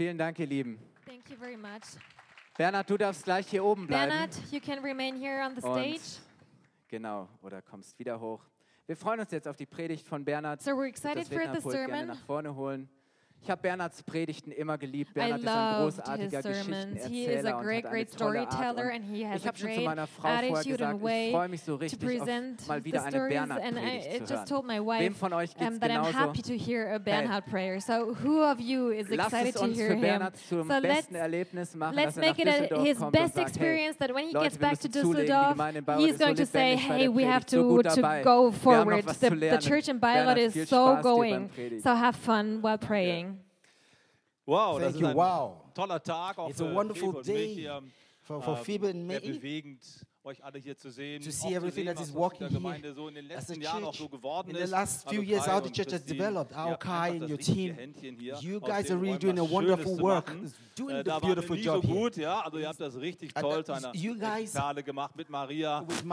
Vielen Dank, ihr Lieben. Thank you very much. Bernhard, du darfst gleich hier oben bleiben. Bernhard, you can remain here on the stage. Und genau, oder kommst wieder hoch. Wir freuen uns jetzt auf die Predigt von Bernhard. So we're excited das for the sermon. Gerne nach vorne holen. Ich habe Bernhards Predigten immer geliebt. Bernhard ist ein großartiger Geschichtenerzähler und hat eine tolle Art. Und ich habe schon zu meiner Frau vorher gesagt, ich freue mich so richtig, auf mal wieder eine Bernhard-Predigt zu hören. Wem von euch geht es genauso? Hey, lass es uns für Bernhard zum besten Erlebnis machen, dass er nach Düsseldorf kommt und sagt, hey, Leute, wir müssen zulegen, die He's going to say, hey, we have to, to go forward. The, the church in Bayreuth is so going. So have fun while praying. Wow, Thank das ist you. ein wow. toller Tag auch It's für a wonderful Phoebe und mich. For, for ähm, Phoebe and Sehr bewegend, euch alle hier zu sehen. to see everything that is aus walking Gemeinde here so in den letzten Jahren auch so church. geworden In the ist. last few Also years, Kai how the und church has Christine, developed, ihr Kai einfach and your team, Händchen hier, you aus guys den are really Räumen doing a was wonderful Schönes zu work, machen. doing äh, the beautiful job here. gut, ja. Also ihr habt das richtig And uh, toll that- you guys- gemacht mit Maria, With die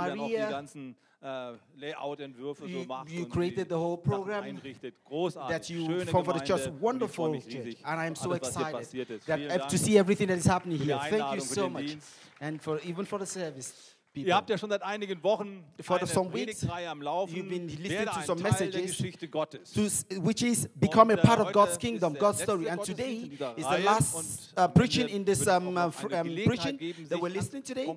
die ganzen Äh, Layout-Entwürfe so macht you und created the whole program einrichtet. Großartig. that you Schöne for the church. Wonderful Und ich freue mich riesig And I'm so alles, excited that to see everything that is happening here. Thank you so much. And for even for the service. People. Ihr habt ja schon seit einigen Wochen For eine am Laufen, you've been listening to some messages, to, which is become a part of God's kingdom, God's story. And today is the last uh, preaching in this um, um, uh, um, preaching that we're listening today.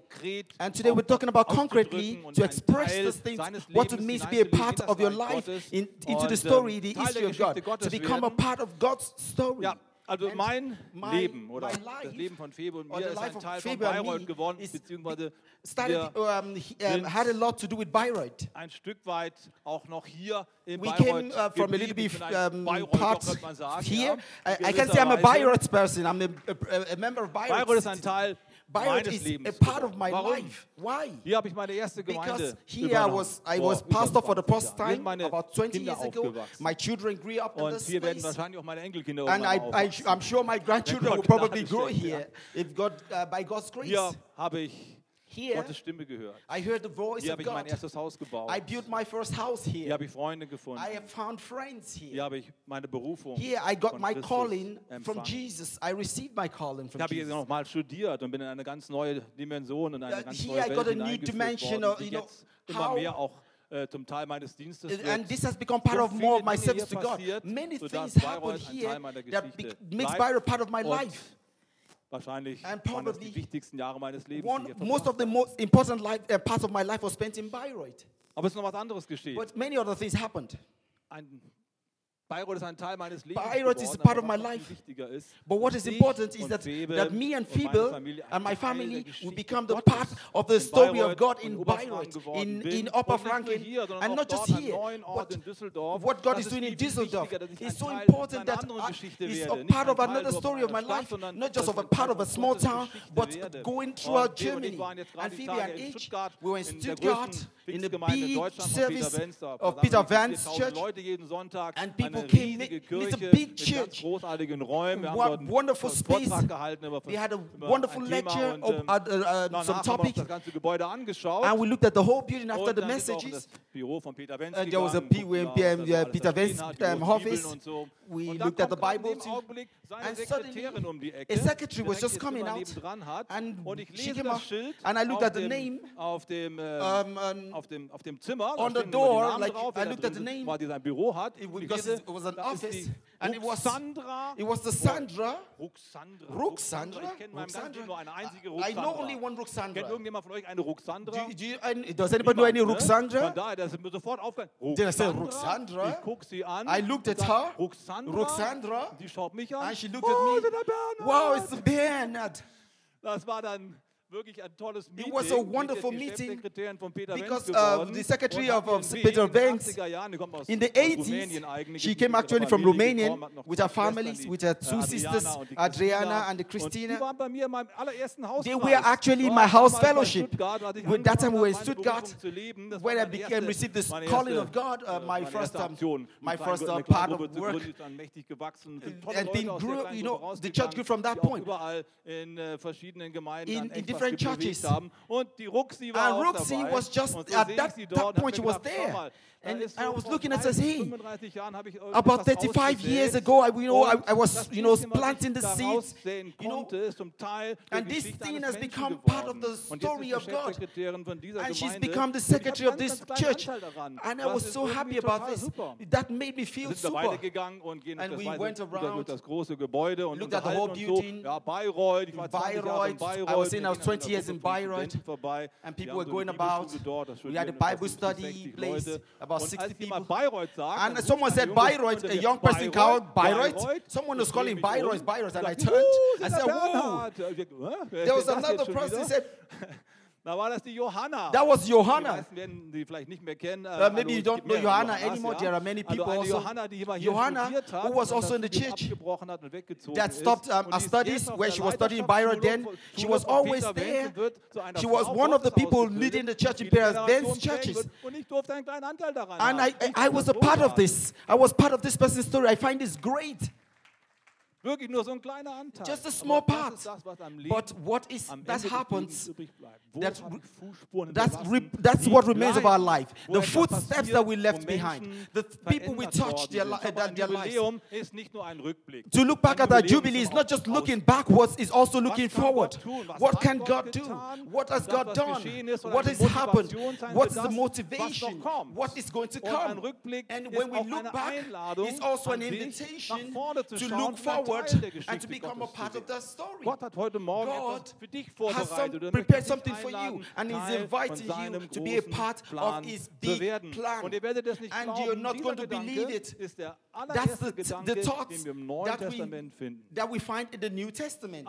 And today we're talking about concretely to express this thing: what it means to be a part of your life in, into the story, the history of God, to become a part of God's story. Also mein Leben oder life, das Leben von Febe und mir ist ein Teil von Bayreuth geworden, beziehungsweise started, um, uh, had a lot to do with Bayreuth. ein Stück weit auch noch hier in we Bayreuth came, uh, from a little bit um, part sagen, here. Ja, I, I can say I'm a Bayreuth person. I'm a, a, a member of Bayreuth. Bayreuth ist ein Teil Bayreuth is a part of my Warum? life. Why? Hier habe ich meine erste Gemeinde Because here I was, I was pastor for the first time meine about 20 Kinder years ago. My children grew up in Und this hier werden place. wahrscheinlich auch meine Enkelkinder And I, I, I'm sure my grandchildren will probably grow here if God, uh, by God's grace. Hier habe ich Here, Gottes Stimme gehört. I heard the voice hier habe ich mein erstes Haus gebaut. I built my first house here. Hier habe ich Freunde gefunden. I have found friends here. Hier habe ich meine Berufung. Here I got my Christus calling empfangen. from Jesus. I received my calling from ich habe hier nochmal studiert und bin in eine ganz neue Dimension und eine uh, ganz neue I Welt hineingeführt worden, die jetzt know, immer mehr auch äh, zum Teil meines Dienstes wird. And this has become part so of more of my service to God. Many things happen here that makes Bayreuth part of my life wahrscheinlich and probably die wichtigsten Jahre meines Lebens. One, most of the most important life, uh, parts of my life was spent in Bayreuth. Aber es ist noch was anderes geschehen. But many other things happened. Ein Bayreuth is part of my life. But what is important is that, that me and Phoebe and my family will become the part of the story of God in Bayreuth, in, in Upper Franken, and not just here. What, what God is doing in Düsseldorf is so important that it's a part of another story of my life, not just of a part of a small town, but going throughout Germany. And Phoebe and H, we were in Stuttgart in the big service of Peter Wenz Church, and people okay, it's a big church. wonderful space. We had a wonderful lecture und, uh, uh, uh some topics, And we looked at the whole building after the messages. And there was a PM, Peter Wenz um, office. We looked at the Bible. and Sekretärin um die Ecke, a secretary was just coming out, hat, and und ich she lese das Schild and I looked at the name auf dem, äh, um, um, auf dem, auf dem Zimmer, on the door, like drauf, I looked at the name, weil die sein Büro hat, it was, it was an office, And it was Sandra. It was the Sandra. Ruxandra. Ruxandra. Ich kenne nur eine einzige Ruxandra. I know only one Ruxandra. Kennt irgendjemand von euch eine Ruxandra? Do, do you, I, does anybody know any Ruxandra? Ne? Von daher, das ist mir sofort aufgefallen. Ruxandra. Ruxandra. Ich guck sie an. I looked at her. Ruxandra. Ruxandra. Die schaut mich an. And she looked oh, at me. Wow, it's Bernard. Das war dann It was a wonderful meeting because uh, the secretary of, of Peter Banks in the 80s, she came actually from Romania with her families, with her two sisters, Adriana and Christina. They were actually my house fellowship. When that time we were in Stuttgart, when I became received this calling of God, uh, my first um, my first uh, part of work, and then grew, you know, the church grew from that point. In, in different different churches. And Ruxi was just, at that, that point, she was there. And, and I was looking at this hey, about 35 years ago, I, you know, I, I was, you know, planting the seeds, you know, and this thing has become part of the story of God. And she's become the secretary of this church. And I was so happy about this. That made me feel super. And we went around, looked at the whole building, Bayreuth, I was in, I was 20 years in Bayreuth, and people were going about. We had a Bible study place, about 60 people. And someone said Bayreuth, a young person called Bayreuth. Someone was calling Bayreuth, Bayreuth, and I turned. I said, "Whoa!" There was another person said. Da war das die Johanna. That was Johanna. Die werden die vielleicht nicht mehr kennen. Uh, maybe you don't know Johanna anymore. There are many people also. Johanna, die hier Johanna, studiert hat, who was also in the church, hat und weggezogen that stopped um, her studies where she was studying in Byron. Then she was always there. She was one of the people leading the church in Byron's churches. And I, I was a part of this. I was part of this person's story. I find this great. Wirklich nur so ein kleiner Anteil. Just a small part. Das, But what is that happens? That, that's, that's what remains of our life. The footsteps that we left behind. The people we touched, their, uh, their lives. To look back at our jubilee is not just looking backwards, it's also looking forward. What can God do? What has God done? What has happened? What's the motivation? What is going to come? And when we look back, it's also an invitation to look forward forward and to become a part of that story. God has prepared something for you and is inviting you to be a part of his big plan. And you're not going to believe it. That's the, Gedanke, the thoughts den wir im Neuen that Testament we, finden. that we find in the New Testament.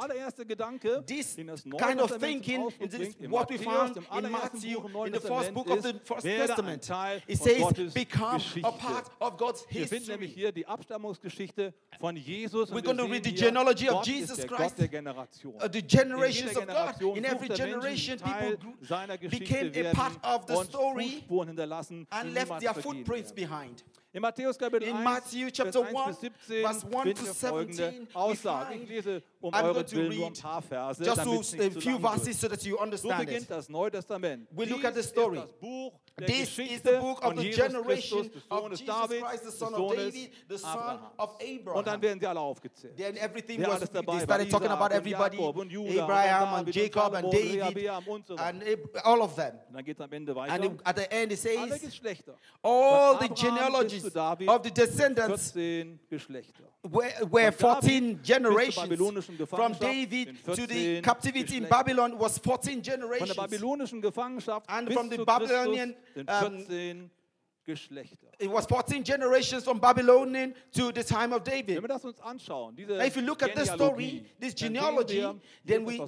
This das Neue kind of Testament thinking is what we found in Matthew, Buch in the first book of the First Testament. It says, Gottes become uh, Geschichte. a part of God's history. Wir finden die Abstammungsgeschichte von We're going to read the genealogy of Gott Jesus Christ, uh, the generations of God. In every generation, people became a part of the story and left their footprints behind. In Matthäus Kapitel 1, Vers 1 bis 17 Vers 1 to 17, Aussage. Ich lese um eure euren Willen nur ein paar Verse, damit so, a few verses so So beginnt das Neue Testament. We Dies look das Buch This is the book of the generation of Jesus David, Christ, the son of David, the son Abraham. of Abraham. Und dann werden sie alle aufgezählt. Then everything was alles dabei they started talking about everybody, und Judah Abraham und and und Jacob and David und so and all of them. Und dann geht es am Ende weiter. And at the end it alle says Geschlechter. all the genealogies David, of the descendants 14 Geschlechter. were, were 14 generations. From David to the captivity in Babylon was 14 Von der generations. babylonischen Gefangenschaft And bis from the Babylonian Christus um, 14 Geschlechter. It was 14 generations from Babylonian to the time of David. Wenn wir das uns anschauen, diese Now if you look at this story, this genealogy, then we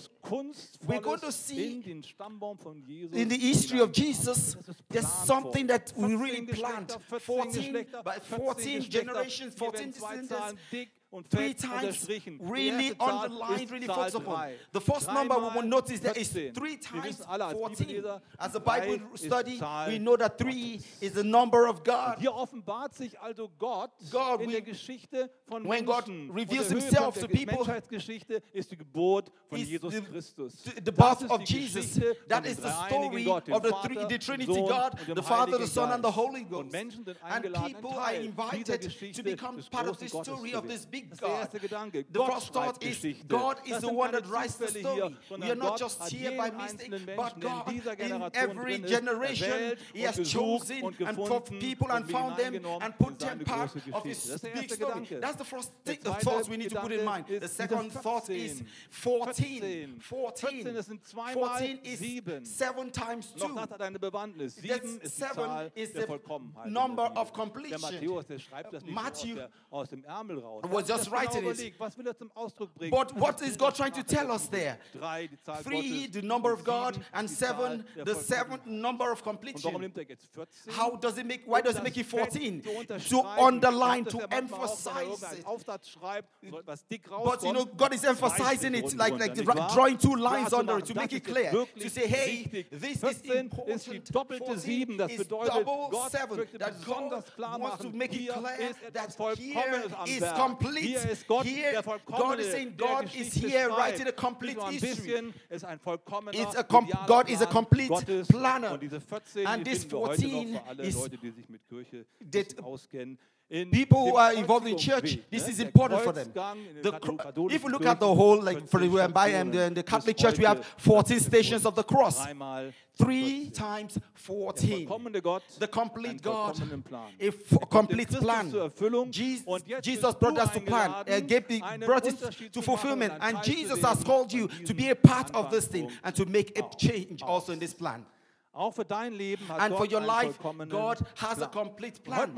we're going to see in, den von Jesus in the history of Jesus, there's something that we really planned. 14, 14, 14 generations, 14 descendants und Three times really underlined, on the line, really Zahl upon. The first number we will notice there is three times 14. As a Bible study, we know that three is the number of God. Hier God, we- when God reveals himself to people, is Jesus the- the- birth of Jesus. That is the story of the three- the Trinity God, the Father, the Son, and the Holy Ghost. And people are invited to become part of this the story of this big God. Gedanke, the Gott first thought is God is the one that writes the story. Hier, we are not just here by mistake, but God in every generation He has chosen and found people and found them and put them part of His big story. That's the first thing, the thoughts we need to put in mind. The second thought is 14. 14, 14 is 7 times 2. That's 7 is the number of completion. Matthew was Three, Gottes, the number und of God, sieben, and die Zahl seven, der the seventh number of Und warum completion. nimmt er jetzt 14? How does it make? Why Um does it make it 14? zu To underline, to das ja manchmal auch, wenn er emphasize it. Aufsatz schreibt, so etwas dick But you know, God is emphasizing it, like, like nicht dra- wahr? drawing two lines under it to make it clear. To say, hey, this is 14 ist die important. doppelte 14 Sieben. Das is complete hier ist Gott, here, der Vollkommene, God is saying God is here schreibt. writing a complete ein history. Ist ein vollkommener It's a com God is a complete Gottes. planner. Und diese 14, And this 14 heute noch für alle is Leute, die sich mit Kirche that, auskennen. people who are involved in church, this is important for them. The, if you look at the whole, like for example, by am uh, the, Catholic Church, we have 14 stations of the cross. Three times 14. The complete God, a complete plan. Jesus brought us to plan, uh, gave the, brought us to fulfillment. And Jesus has called you to be a part of this thing and to make a change also in this plan. Auch für dein Leben hat and for your life, God has a complete plan.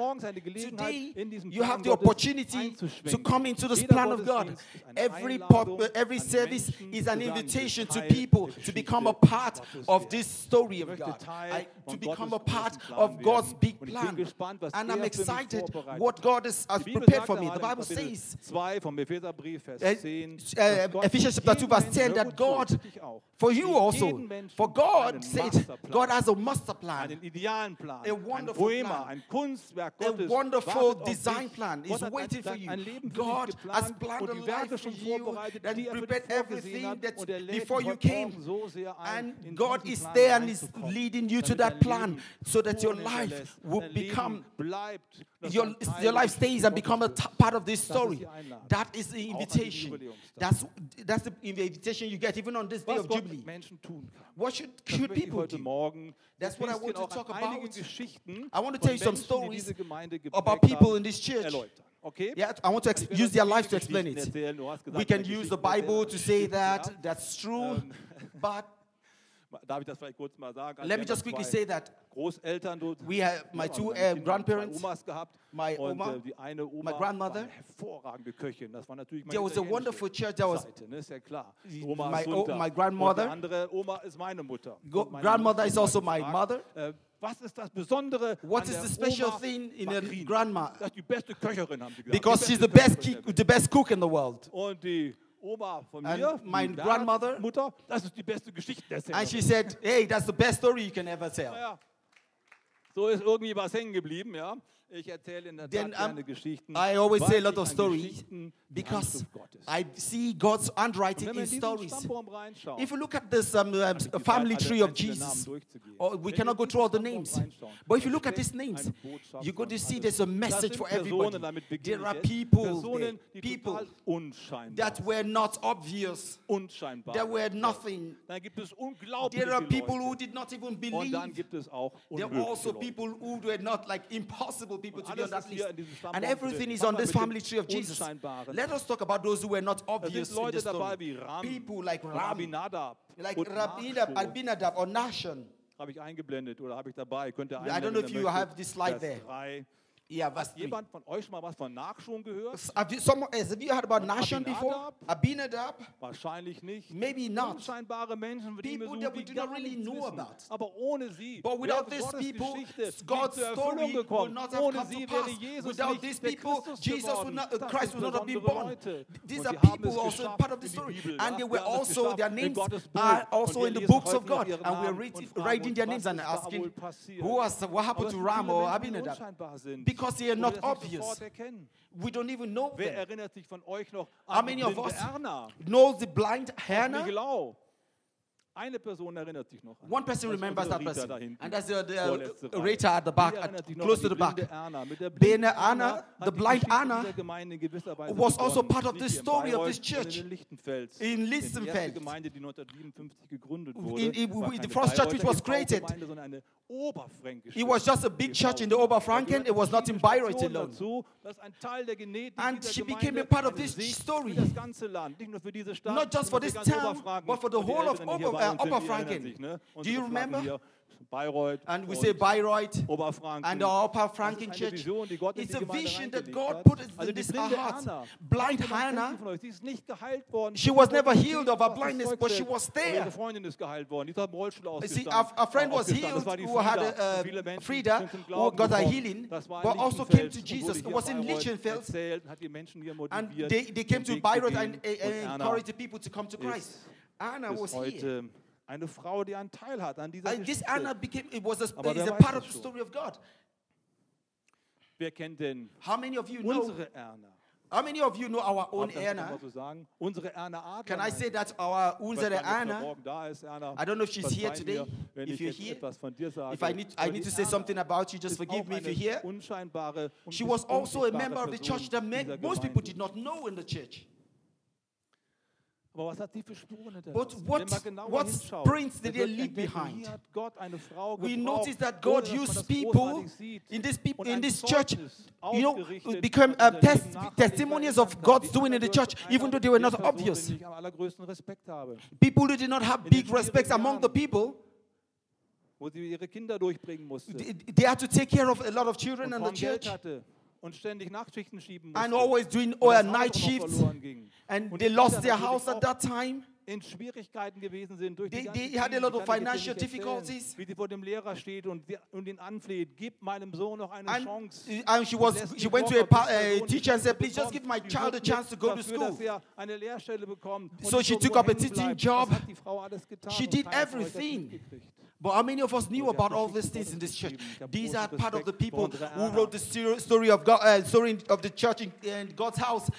Today, you have the opportunity to come into this plan of God. Every, pop, every service is an invitation to people to become a part of this story of God, I- to become a part of God's big plan. And I'm excited what. God has, has prepared for me. The Bible says, uh, Ephesians äh, äh, chapter 2, verse 10, that God, for you also, for God said, God God has a master plan. Einen idealen Plan. A wonderful ein Poema, plan. ein Kunstwerk Gottes. A wonderful design plan is waiting for you. God has planned a life for you and prepared everything that before you came. And God is there and is leading you to that plan so that your life will become your, your life stays and become a t- part of this story. That is the invitation. That's, that's the invitation you get even on this day of Jubilee. What should, should people do? That's what I want to talk about. I want to tell you some stories about people in this church. Okay. Yeah, I want to ex- use their life to explain it. We can use the Bible to say that, that's true, but Darf ich das vielleicht kurz mal sagen? Let me just quickly say that. Großeltern, du, we have my two uh, grandparents, Omas gehabt, my und, Oma, äh, die eine Oma my grandmother. War hervorragende Köchin. Das war natürlich meine There was a wonderful church. That was Seite, ne? ja klar. Oma my, my grandmother. Und andere Oma ist meine Mutter. Go, meine grandmother Mutter is also my mother. Äh, was ist das Besondere What is the special Oma thing in a grandma? Das die beste Köcherin haben sie gesagt. Because she's the best, the best cook in the world. Und die Oma von mir, and grandmother, Mutter, das ist die beste Geschichte. and she said, "Hey, that's the best story you can ever tell." Naja, so ist irgendwie was hängen geblieben, ja. Then um. I always say a lot of stories because I see God's handwriting in stories. If you look at this um, um family tree of Jesus, or we cannot go through all the names, but if you look at these names, you go to see there's a message for everybody. There are people, there, people that were not obvious, There that were nothing. There are people who did not even believe. There are also people who were not like impossible people to be on that list. And everything is on this family tree of Jesus. Let us talk about those who were not obvious in this story. People like Ram, like Rabinadab, Abinadab or Nashon. I don't know if you have this slide there. Yeah, was Hat jemand von euch mal was von Nachschwung gehört? Have you, some, has, have you heard about Nachschon before? Abinadab? Wahrscheinlich nicht. Maybe not. Unscheinbare Menschen, die wir so that we really know wissen. about. Aber ohne sie But without these people, God's story gekommen. ohne sie wäre. Jesus without these people, Jesus would not, uh, Christ would not have been born. These are people also part of the story. And they were also, their names are also in the books of God. And we're writing, writing their names and asking, was, what happened to Ram or Abinadab? because they are not obvious. We don't even know Wer them. erinnert sich von euch noch an How many of know the blind Hannah? Eine Person erinnert sich noch. An One person remembers that person. and that's the, the Rita at the back, at, close to the back. Bene Anna, the blind Anna, was also part of the story of this church in Lichtenfels. In In, in, the first church which was created. It was just a big church in the Oberfranken. It was not in Bayreuth alone. And she became a part of this story. Not just for this town, but for the whole of Oberfranken. Äh, uh, Oberfranken. Ne? Do you remember? Bayreuth and we say Bayreuth Oberfranken. and our Upper Franken Church. Vision, it's a vision that God put in also this heart. Blind Hannah, she was never healed of her blindness, but she was there. See, a, a friend was healed who had a, Frida, who got a healing, but also came to Jesus. It was in Lichtenfels, and they, they came to Bayreuth and uh, encouraged the people to come to Christ. Anna was heute here. eine Frau, die einen Teil hat an dieser And this Geschichte. Anna became it was a, Aber wer weiß part of the story of God. Wer kennt denn How many of you know? Erna? How many of you know our own Erna? Can I say that our unsere Anna? Erna. I don't know if she's here today. If you're here, if I need I need to say something about you, just forgive me if you're here. She was also a member of the church that most people did not know in the church. Aber was hat für Spuren But what, Wenn what prints did they leave behind? We noticed notice that God used people in this in this church, you know, ausgerichtet become test, testimonies of. God's doing in the church, even though they were not obvious. People who did not have big respect among the people, wo sie ihre Kinder durchbringen musste, they, they had to take care of a lot of children and the church. hatte. und ständig Nachtschichten schieben mussten. And always doing all night shifts. And they lost their house at that time. in Schwierigkeiten gewesen sind. Durch die they, they had lot of financial difficulties. Wie sie vor dem Lehrer steht und, und ihn anfleht, gib meinem Sohn noch eine and, Chance. Uh, and she was, she went to a, a uh, teacher and said, please just give my child a chance to go to school. Er eine Lehrstelle bekommt. So she took up a teaching job. She did everything. But how many of us knew about all these things in this church? These are part of the people who wrote the story of God, uh, story of the church in, in God's house.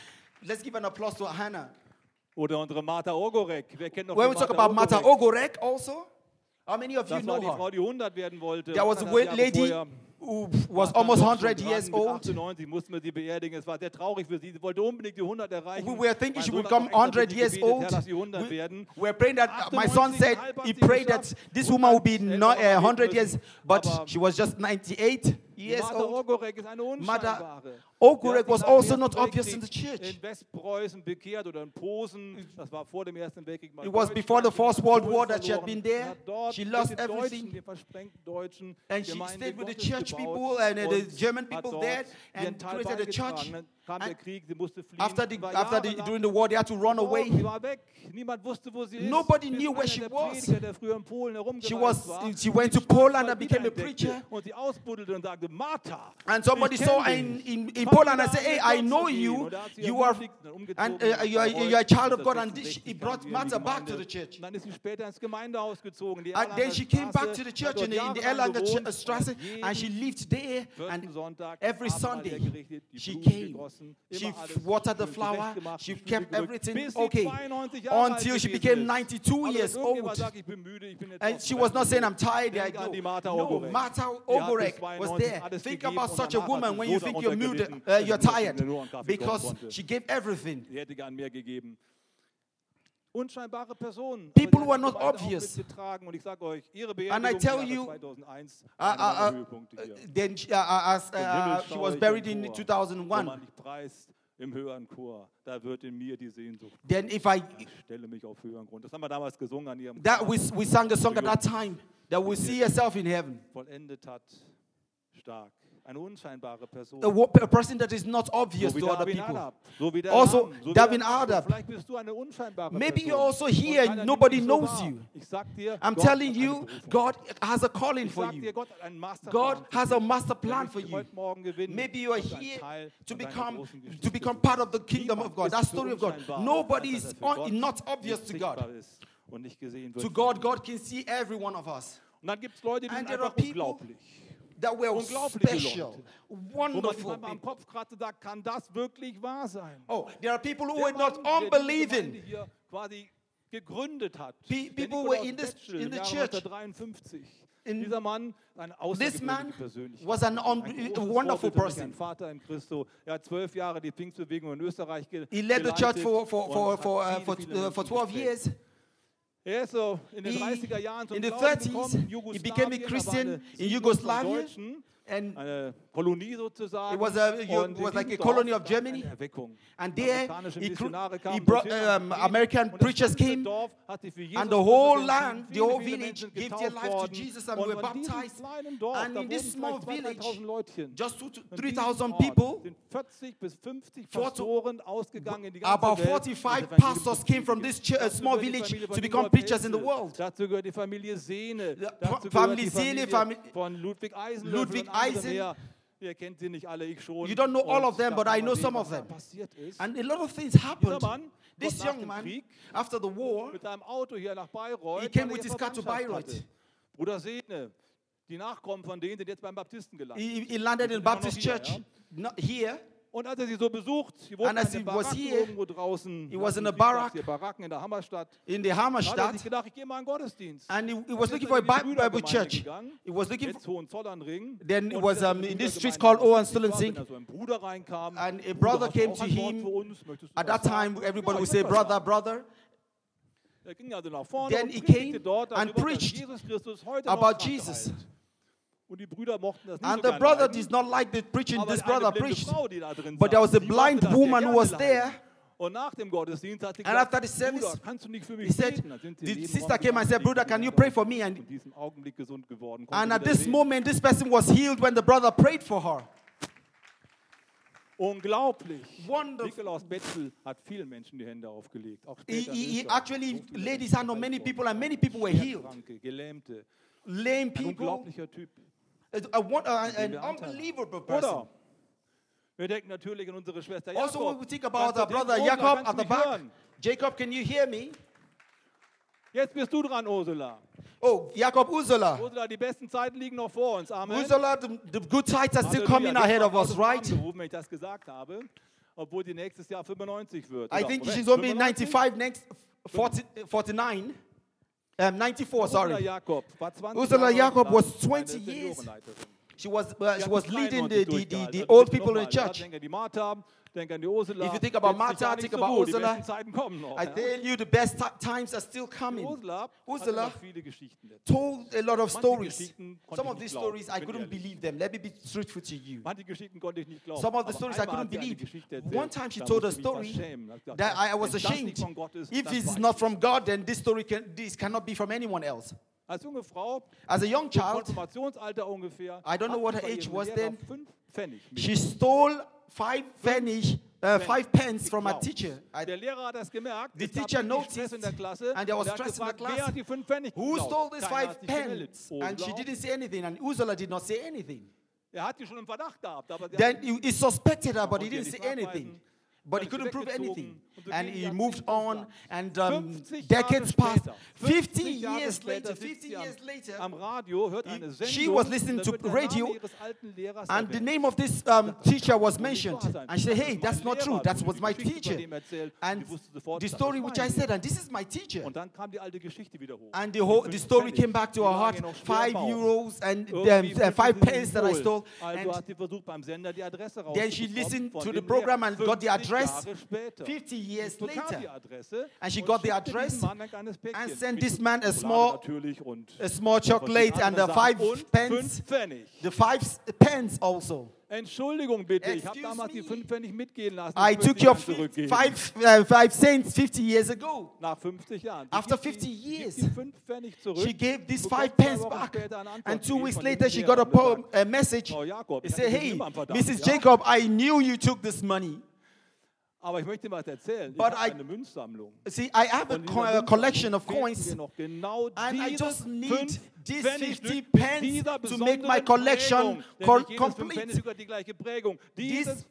Let's give an applause to Hannah. Oder unsere Martha Ogorek. Wer kennt noch When we Martha talk about Martha Ogorek? Ogorek also, how many of you das know war die Frau, die 100 werden wollte. There was a Jahre lady vorher. who was almost 100 years old. 98 mussten wir sie beerdigen. Es war sehr traurig für sie. Sie wollte unbedingt die 100 erreichen. We were thinking she Mein Sohn would hat become extra für 100 sie years gebetet, old. Herr, dass sie 100 werden. We were praying that uh, my son said he prayed that this woman would be no- uh, 100 years, but she was just 98. Yes, Martha old. Eine was also not obvious in the church. It was before the First World War that she had been there. She lost everything. And she stayed with the church people and the German people there and created a church. And after the, after the, during the war, they had to run away. Nobody knew where she was. She was she went to Poland and became a preacher. And somebody saw in, in, in Poland and said, Hey, I know you. You are, and, uh, you, are, you are a child of God. And she, he brought Martha back to the church. And then she came back to the church in the, in the Erlanger strasse and she lived there. And every Sunday she came. She watered the flower. She kept everything okay until she became 92 years old. And she was not saying, I'm tired. I go. No, Martha Ogorek was there there. Think about such a woman when you think you're, müde, uh, you're tired, because she gave everything. People who are not obvious. And I tell you, uh uh uh, uh, uh, uh, then she, as, she was buried in 2001. Then, if I That we, we sang a song at that time that we see yourself in heaven a person that is not obvious so to other people. Also, so Darwin Adab. Maybe you're also here and nobody knows you. Dir, I'm God telling you, God has a calling for you. God has a master plan for you. Maybe you are here to become to become part of the kingdom of God. That story of God. Nobody is not obvious to God. To God, God can see every one of us. And there are people that were special, Leute, wonderful wo man Kopf kratzte, da kann das wirklich wahr sein. Oh, there are people who were not unbelieving. Quasi gegründet hat. People were in, this, in the church. 53. In Dieser Mann, ein this man was an un ein wonderful Vorbild, person. Ein Vater in Christo. Er hat zwölf Jahre die Pfingstbewegung in Österreich geleitet. He led the church for, for, for, for, uh, for, uh, for 12 years. Yeah, so in, he, in the 30s, he became a Christian in Yugoslavia and eine Kolonie sozusagen. It was, a, it was like a colony of Germany. And there, he, he brought, um, American preachers came, and the whole land, the whole village, gave their life to Jesus and were baptized. And in this small village, just 3,000 people, about 45 pastors came from this small village to become preachers in the world. Family gehört Ludwig Eisenlöffel. Ludwig Eisen. mehr. Ihr kennt sie nicht alle, ich schon. You don't know all Und of them, but I know some of them. passiert ist. And a lot of things Dieser happened. Mann This young dem man, Krieg after the war, mit seinem Auto hier nach Bayreuth. He came with hier his car to Bayreuth. hatte. Bruder Sehne, die Nachkommen von denen sind jetzt beim Baptisten gelandet. he, he landed in Baptist hier, church, ja? not here. Und als er sie so besucht, sie wohnten in here, irgendwo draußen. He was in a barrack. Baracken in der Hammerstatt. In the Hammerstatt. Da hat ich gehe mal in Gottesdienst. And he, he was looking for a Bible church. He was looking for Then it was um, in this street called Hohenzollernring. And a brother came to him. At that time, everybody would say, brother, brother. Then he came and preached about Jesus. Und die Brüder mochten das nicht And so the gerne brother did not like the preaching this brother preached. Frau, die da drin But there was a blind das woman who was there. Und nach dem Gottesdienst hat sie And gesagt, after the Bruder, service, kannst du nicht für mich he said, beten? The sister came and said, "Brother, can you pray for me?" And- in diesem Augenblick gesund geworden. And at this moment, this person was healed when the brother prayed for her. Unglaublich. Wonderful. Nikolaus Betzel hat vielen Menschen die Hände aufgelegt. He, actually laid his hand on many people, and many people were healed. Lame people. unglaublicher Typ. a, one, a, an unbelievable person. Wir denken natürlich an unsere Schwester also, Jakob. Also we think about our brother Jakob at the back. Hören? Jacob, can you hear me? Jetzt bist du dran, Ursula. Oh, Jakob Ursula. Ursula, die besten Zeiten liegen noch vor uns. Amen. Ursula, the, the good times are still Halleluja. coming ahead of us, right? Angerufen, wenn ich das gesagt habe, obwohl die nächstes Jahr 95 wird. I think she's only 95 next 40, 49. Um, 94, sorry. Ursula Jakob was 20 years. She was, uh, she was leading the, the, the, the old people in the church. Denk an die Ursula. If you think about Martha, think about. Ursula. Noch, I tell you, the best times are still coming. Ursula, Ursula viele told a lot of stories. Some of these glauben, stories I couldn't believe them. Let me be truthful to you. Some of the stories I couldn't believe. One time she told a story that I was ashamed. If it's not from God, then this story can, this cannot be from anyone else. Als junge Frau, as a young child, Konfirmationsalter ungefähr, I don't know what her age was then. She stole five pfennig Uh, five pence from a genau. teacher. I, der Lehrer hat das gemerkt. The teacher noticed, in der Klasse, and there was stress in the class. Who stole these five pence? Oh, and she didn't say anything, and Ursula did not say anything. Er hat die schon im Verdacht gehabt, aber Then he, he suspected her, but he didn't say anything. but he couldn't prove anything. And he moved on, and um, decades passed. 50 years later, 50 years later, she was listening to radio, and the name of this um, teacher was mentioned. And she said, Hey, that's not true. That was my teacher. And the story which I said, and this is my teacher. And the, whole, the story came back to her heart. Five euros and uh, five pence that I stole. And then she listened to the program and got the address address 50 years later. And she got the address and sent this man a small, a small chocolate and the five pence, the five pence also. Entschuldigung bitte, Excuse ich habe damals me. die 5 Pfennig mitgehen lassen. I took your five, uh, five cents 50 years ago. Nach 50 Jahren. After 50 years, she gave these 5 pence back. And two weeks later, she got a, poem, a message. It said, hey, Mrs. Jacob, I knew you took this money. Aber ich möchte erzählen. But ich I, eine Münzsammlung. See, I have a, co a collection of coins. Genau and I just need these 50 pence to make my collection co complete. This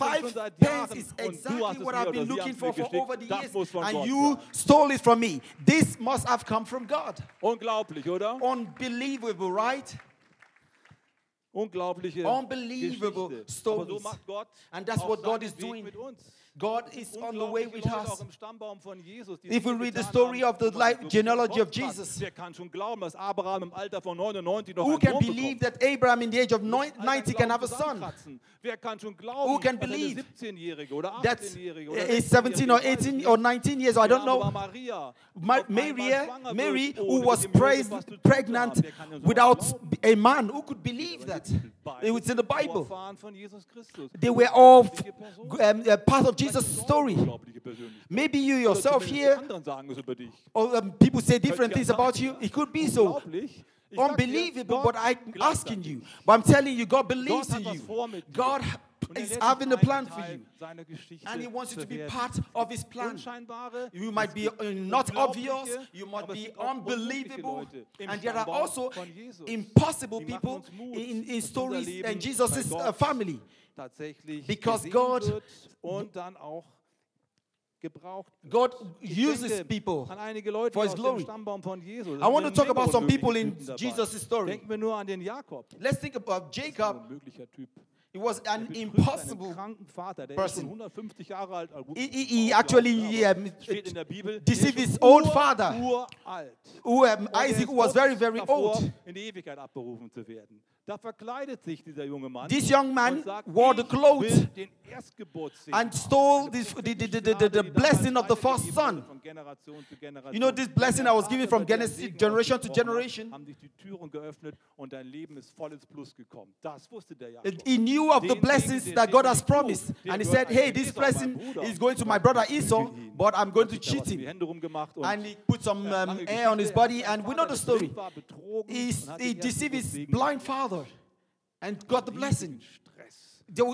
five pence is exactly what I've been looking for for over the years. And you stole it from me. This must have come from God. Unglaublich, oder? Unbelievable, right? unglaubliche Unbelievable Geschichte. stories. Aber so macht Gott And that's auch what God is doing. Mit uns. God is on the way with us. If we read the story of the life genealogy of Jesus, who can believe that Abraham in the age of 90 can have a son? Who can believe that a 17 or 18 or 19 years, I don't know, Maria, Mary, eh? who was praised, pregnant without a man, who could believe that? It's in the Bible. They were all um, uh, part of Jesus. Jesus' story. Maybe you yourself here, or um, people say different things about you. It could be so unbelievable, but I'm asking you. But I'm telling you, God believes in you. God is having a plan for you. And He wants you to be part of His plan. You might be uh, not obvious, you might be unbelievable. And there are also impossible people in, in stories in Jesus' uh, family. tatsächlich Because God, wird und dann auch gebraucht. Wird. God uses people an einige Leute for His glory. Stammbaum von Jesus. I want to talk about some people in Jesus' story. Denken wir nur an den Jakob. Let's think about Jacob. möglicher Typ. He was an impossible person. He, he, he actually um, deceived his own father, who, um, Isaac, who was very, very old. This young man wore the clothes and stole this, the, the, the, the, blessing of the first son. You know, this blessing I was given from generation to generation. He knew of the blessings that God has promised. And he said, Hey, this blessing is going to my brother Esau, but I'm going to cheat him. And he put some um, air on his body, and we know the story. He, he deceived his blind father and got the blessing.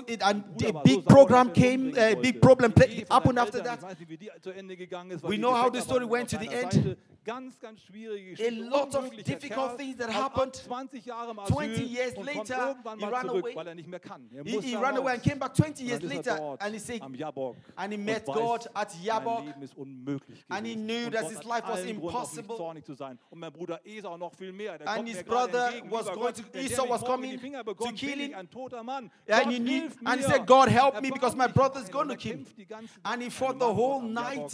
It, and a big program came, a uh, big problem happened after that. We know how the story went to the end. Ganz, ganz schwierige A lot of difficult Kerl. things that happened. 20 Jahre im Asyl 20 years und kommt later, irgendwann he mal ran zurück, away. weil er nicht mehr kann. Er He, he ran away and came back 20 years er later and he said, Jabok and he met God at Jabok, And he knew Und that his life was Grund, impossible. zu sein. Und mein Bruder Esau noch viel mehr. Der And his brother was going Gott, to- Esau was coming to kill him. Ein toter Mann. And he knew, and he said, God help er me because my brother is going to kill me. And he fought the whole night.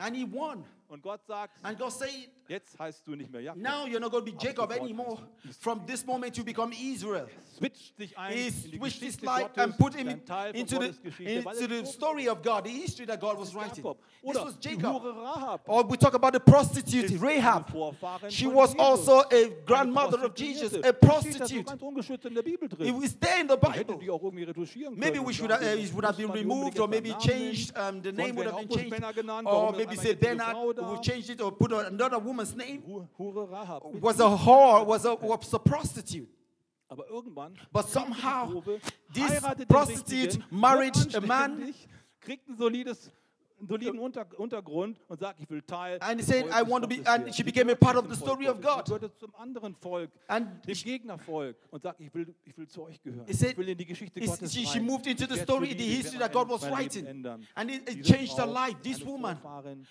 And he won. Und Gott sagt, and God said, jetzt heißt du nicht mehr Jakob. Now you're not going to be Jacob anymore. From this moment you become Israel. Switch dich ein he switched his life and put him into the, into the story of God, the history that God was writing. This was Jacob. Or we talk about the prostitute, Rahab. She was also a grandmother of Jesus, a prostitute. It was there in the Bible. Maybe we should have, uh, it would have been removed or maybe changed. Um, the name would have been changed. Or maybe say Bernard. who changed it or put another woman's name Hure Rahab. was a whore, was a, was a prostitute. Aber irgendwann But somehow, this prostitute married a man kriegt ein solides soliden Unter Untergrund und sagt, ich will Teil. And I want to be, and she became a part of the story of God. Zum anderen Volk, and dem Gegnervolk und sagt, ich will, ich will zu euch gehören. Ich will in die Geschichte Gottes she, she moved into the story, the history that God was writing, and it, it changed her life. This woman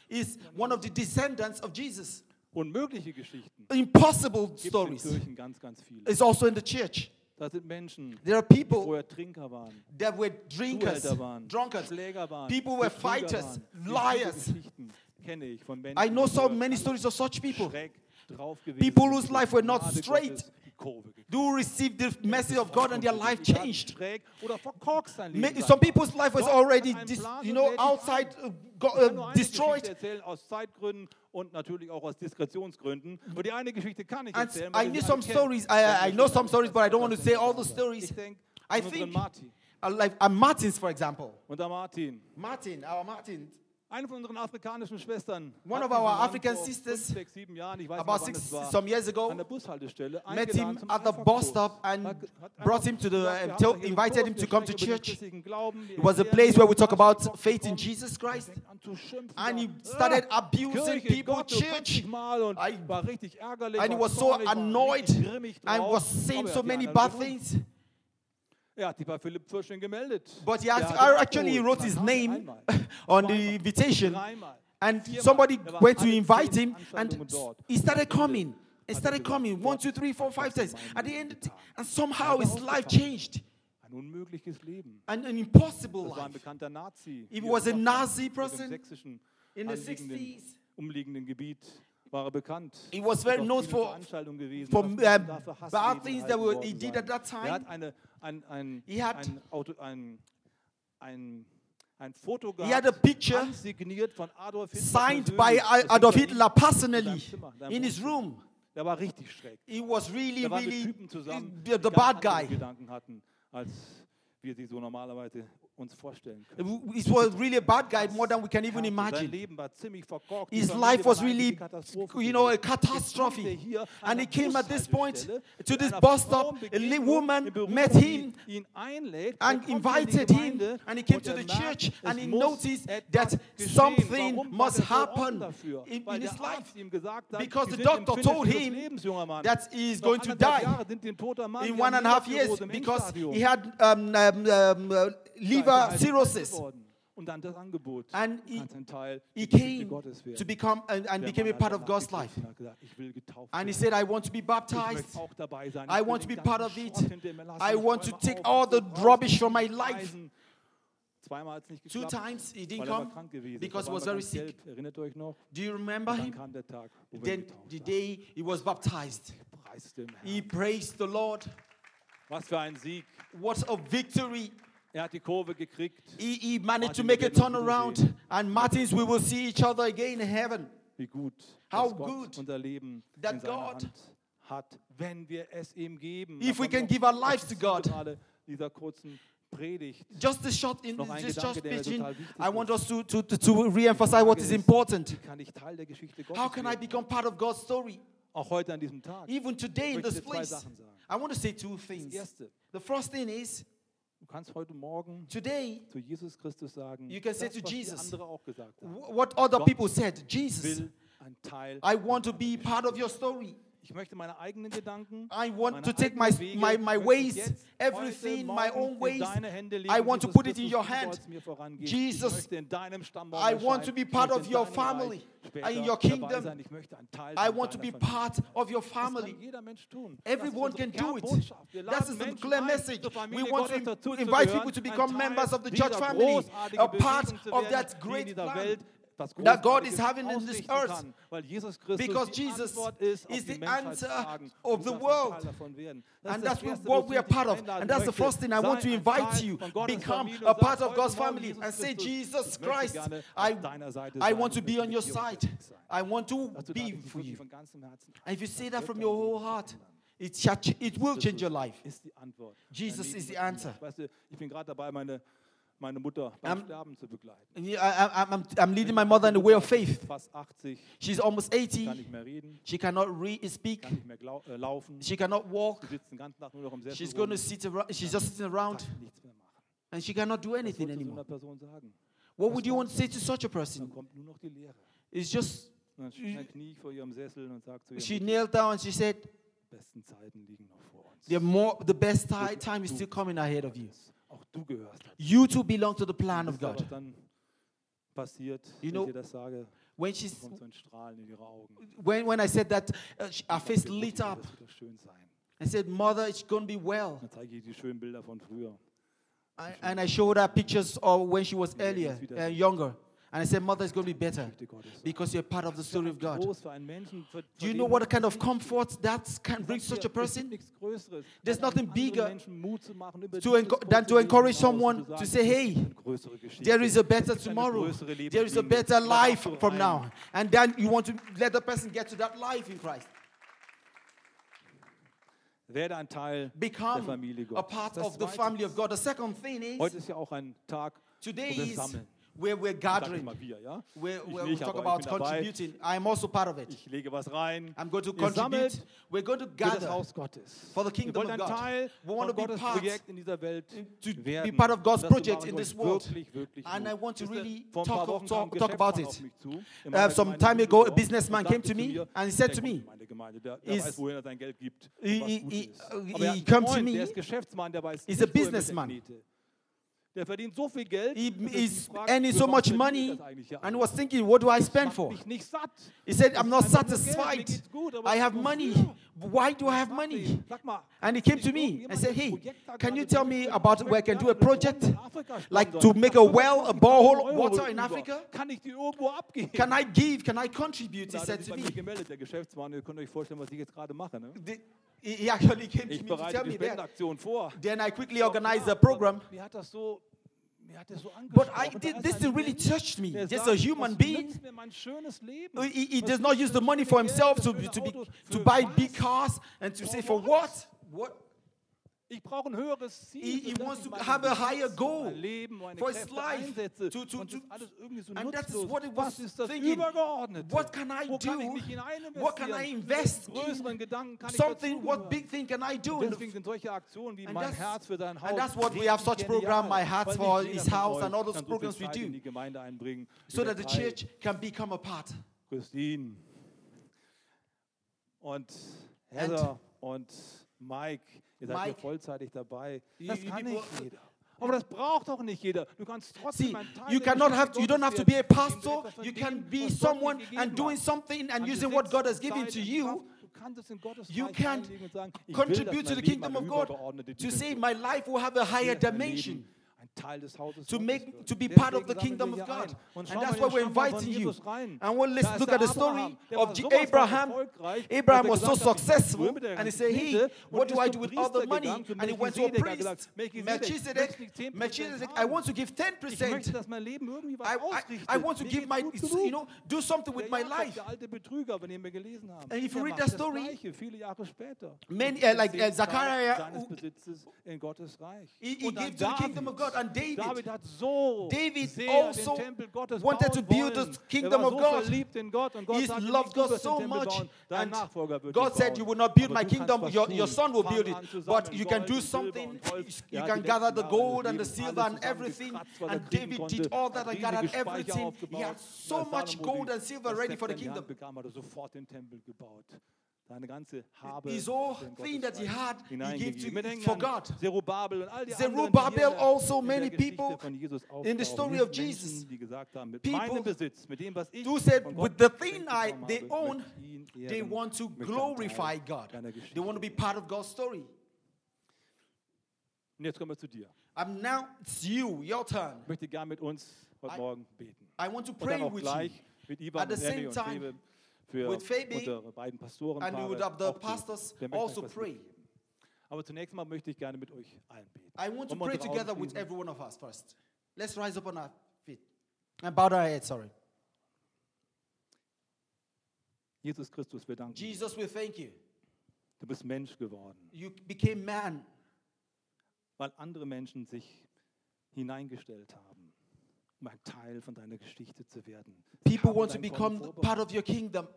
is one of the descendants of Jesus. Unmögliche Geschichten. Impossible stories. Ganz, ganz It's also in the church. Da sind Menschen, there are people die früher Trinker waren, that were drinkers, waren, drunkards, waren, people were fighters, liars. I know so many stories of such people. People whose life were not straight. Kurve gekriegt. Du received the message of God and your life changed. Some people's life was already, you know, outside uh, uh destroyed. und natürlich auch aus Diskretionsgründen. Und die eine Geschichte kann ich erzählen. I knew some stories. I, I know some stories, but I don't want to say all the stories. I think, like, uh, Martins, for example. Unser Martin. Martin, our Martin. Eine von unseren afrikanischen Schwestern, one of our African sisters, fünf, sechs, Jahren, about six, some years ago, met him at the bus stop and brought him to the, invited him to come to church. It was a place where we talk about faith in Jesus Christ. And he started abusing people, church. I, and he was so annoyed and was saying so many bad things. Er hat bei Philipp Pfirsch gemeldet. But he actually wrote his name einmal, on the invitation, dreimal. and somebody went to invite him, and he started coming. He started coming one, two, three, four, five times. At the end, and somehow his life changed. Ein Leben. An, an impossible Das life. ein Nazi. He was a Nazi person in the 60s. Umliegenden Gebiet war er bekannt. He was very known for- for, for uh, bad things that were- he did at that time. Er hat eine ein, ein, ein, Auto, ein, ein, ein Foto gehabt, picture signiert von Adolf Hitler. Signed by Adolf Hitler personally in his room. Der war richtig schräg. He was really, da waren really zusammen, the, the bad guy. Gedanken hatten, als wir sie so normalerweise uns vorstellen können. It was really a bad guy, more than we can even imagine. Sein Leben war ziemlich. His life was really, you know, a catastrophe. And he came at this point to this bus stop. A woman met him and invited him, and he came to the church, and he noticed that something must happen in, in his life because the doctor told him that he is going to die in one and a half years because he had um, um, um uh, liver liver cirrhosis. And he, he came to become and, and became a part of God's life. And he said, I want to be baptized. I want to be part of it. I want to take all the rubbish from my life. Two times he didn't come because he was very sick. Do you remember him? Then the day he was baptized, he praised the Lord. What a victory! Er hat die Kurve gekriegt. He, he managed to make a turnaround, and Martins, we will see each other again in heaven. Wie gut, How good unser Leben that in God- hat, wenn wir es ihm geben. If we can give our lives to God. Dieser kurzen Predigt. Just a short in this short Gedanke, I want us to, to, to, to re-emphasize important. Wie kann ich Teil der Geschichte Gottes How can I become part of God's story? Auch heute an diesem Tag. Even today in this place, I want to say two things. The first thing is Du kannst heute Morgen Today, zu Jesus Christus sagen, you can say das, to was Jesus, andere auch gesagt haben. what other Gott people said, Jesus, will ein Teil I want to be part of your story. Ich möchte meine eigenen Gedanken, I want to take my, Wege, my, my ways, everything, my own ways. I want to put it in your hand. Jesus, I want to be part of your family and in your kingdom. I want to be part of your family. Everyone can do it. That is a clear message. We want to invite people to become members of the church family, a part of that great plan that God is having in this earth. Because Jesus is the answer of the world. And that's what we are part of. And that's the first thing I want to invite you. Become a part of God's family and say, Jesus Christ, I, I want to be on your side. I want to be for you. And if you say that from your whole heart, it, it will change your life. Jesus is the answer meine Mutter beim I'm, Sterben zu begleiten. I'm, I'm, I'm leading my mother in the way of faith. Fast 80. She's almost 80. Kann nicht mehr reden. She cannot speak. Kann nicht mehr äh, laufen. She cannot walk. Sie sitzt den ganzen Tag nur noch im Sessel She's going to sit around. She's just sitting around. Nichts mehr machen. And she cannot do anything anymore. Person sagen? What would you want to say to such a person? It's just. She knelt down and she said, the, more, the best time is still coming ahead of you auch du gehörst dazu. You too belong to the plan of God. dann passiert, you know, ich das sage. When, she's, when, when I said that, uh, her face lit up. I said, Mother, it's going to be well. I, and I showed her pictures of when she was earlier, uh, younger. And I said, Mother, it's going to be better because you're part of the story of God. Do you know what kind of comfort that can bring such a person? There's nothing bigger to than to encourage someone to say, hey, there is a better tomorrow, there is a better life from now. And then you want to let the person get to that life in Christ. Werde ein Teil Become der Familie Gottes. A part of the family of God. The second thing is, Today is where we're gathering, We where, where we talk about contributing. I'm also part of it. Ich lege was rein. I'm going to contribute. We're going to gather for the kingdom of God. We want to be part in Welt to be part of God's project in this world. Wirklich, wirklich and. I want to really talk, talk, talk, talk about it. Uh, some time ago, a businessman came to me and he said to me, is, he, he, uh, he, he, he came to me, he's a businessman. Der verdient so viel Geld. He is earning so much money and was thinking, what do I spend for? He said, I'm not satisfied. I have money. Why do I have money? And he came to me and said, Hey, can you tell me about where I can do a project? Like to make a well, a borehole, water in Africa? Can I give? Can I contribute? He said to me. He actually came to me to tell me that. Then I quickly organized a program. But I did, this really touched me. Just a human being. Uh, he, he, does not use the money for himself to, to, be, to buy big cars and to say, for what? What? Ich brauche ein höheres Ziel. He, he wants to have a higher goal Leben, for his Kräfte life. Einsetze, to, to, to, so and that is what it was thinking. What can I do? what can I invest in? Something, what big thing can I do? And, that's, and that's what we have such program, My Heart for His House, and all those programs we do. So that the church can become a part. Christine und Heather und Mike ihr seid Mike. hier vollzeitig dabei. You- Das kann nicht jeder. Aber das braucht auch nicht jeder. Du kannst trotzdem See, ein Teil you cannot have you don't have to be a werden, indem du pastor. You can be was Gott dir someone and doing something and using what God has given to you. Kraft. Du kannst es in Gottes You can einlegen und sagen, ich will, dass contribute to the kingdom of God to say my life will have a higher dimension. Leben ein Teil des Hauses to make to be part of the kingdom of God. And that's why we're inviting you. And we'll listen, look at the story of war J- sowas von Abraham. Abraham was so gesagt hat, ich bin successful, früher mit der and he said, "Hey, what do I do with all the money?" And he went to a priest, Melchizedek. möchte ich 10% Melchizedek, I want to give ten percent. dass mein Leben irgendwie was I, I. I want to give my, you know, do something with my life. Der alte Betrüger, von dem wir gelesen haben. And if you read that story, Gleiche, viele Jahre später. Many, uh, like, uh, Zachariah, seines who- Besitzes in Gottes Reich. He- he gave to the kingdom of God. And David- David hat so David also wanted to build the kingdom of God. verliebt in Gott und Gott He loved God so much. And God said. You will not build my kingdom, your, your son will build it. But you can do something. You can gather the gold and the silver and everything. er And David did all that Hat and gathered everything. He had so much gold and silver ready for the Zepter in die Hand kingdom. Bekam, hat sofort den Tempel gebaut. Seine ganze Habe His in thing Gottes that he had, he gave to- for God. Zerubbabel und all die Zerubbabel anderen, also, many people von Jesus in the story of Jesus. Menschen, die gesagt haben, mit People meinem Besitz, mit dem, was ich who said, with the thing I, they own, they want to glorify God. They want to be part of God's story. Und jetzt kommen wir zu dir. I'm now, it's you, your turn. Ich möchte gerne mit uns heute I- Morgen beten. I want to pray with you. At the und same time, für with Phoebe unsere beiden Pastoren. And we would have the pastors also pray. Aber zunächst mal möchte ich gerne mit euch allen beten. I want to wir pray together with every one of us first. Let's rise up on our feet and bow our heads. Sorry. Jesus Christus, wir danken dir. Jesus, we thank you. Du bist Mensch geworden, You became man weil andere Menschen sich hineingestellt haben, Teil von deiner Geschichte zu werden. Sie People want to become part of your kingdom.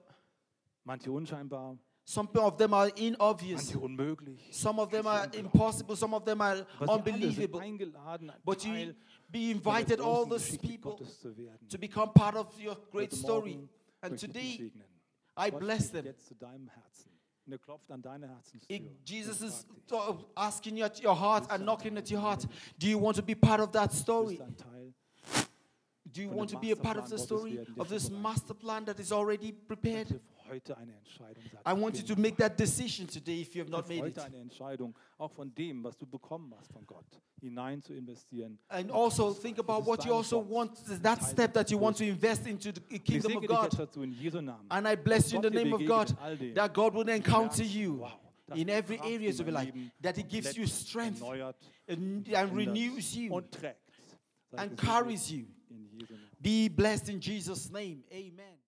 Manche unscheinbar, Some of them are inobvious. manche unmöglich. Some of them are impossible. Some of them are Aber sie alle sind unbelievable. eingeladen, But you be invited all those people Gottes zu werden. to become part of your great story. And möchte ich dich today. I bless them. jetzt zu Herzen. Und er klopft an deine Herzenstür. It- Jesus is asking you at your heart and knocking at your heart. Do you want to be part of that story? Du ein Teil Do you want to be a part of the story Gottes werden, der of this master plan that is already prepared? Triff heute eine Entscheidung. Sag, I want you to make that decision today if you have not made it. heute eine Entscheidung, auch von dem, was du bekommen hast von Gott, hinein zu investieren. And also think about what you also want, that step that you want to invest into the kingdom of God. dazu in Jesu Namen. And I bless you in the name of God in all dem. that God will encounter you in every areas of your life, that He gives you strength and, and renews you und trägt. Sei and carries you. Be blessed in Jesus' name. Amen.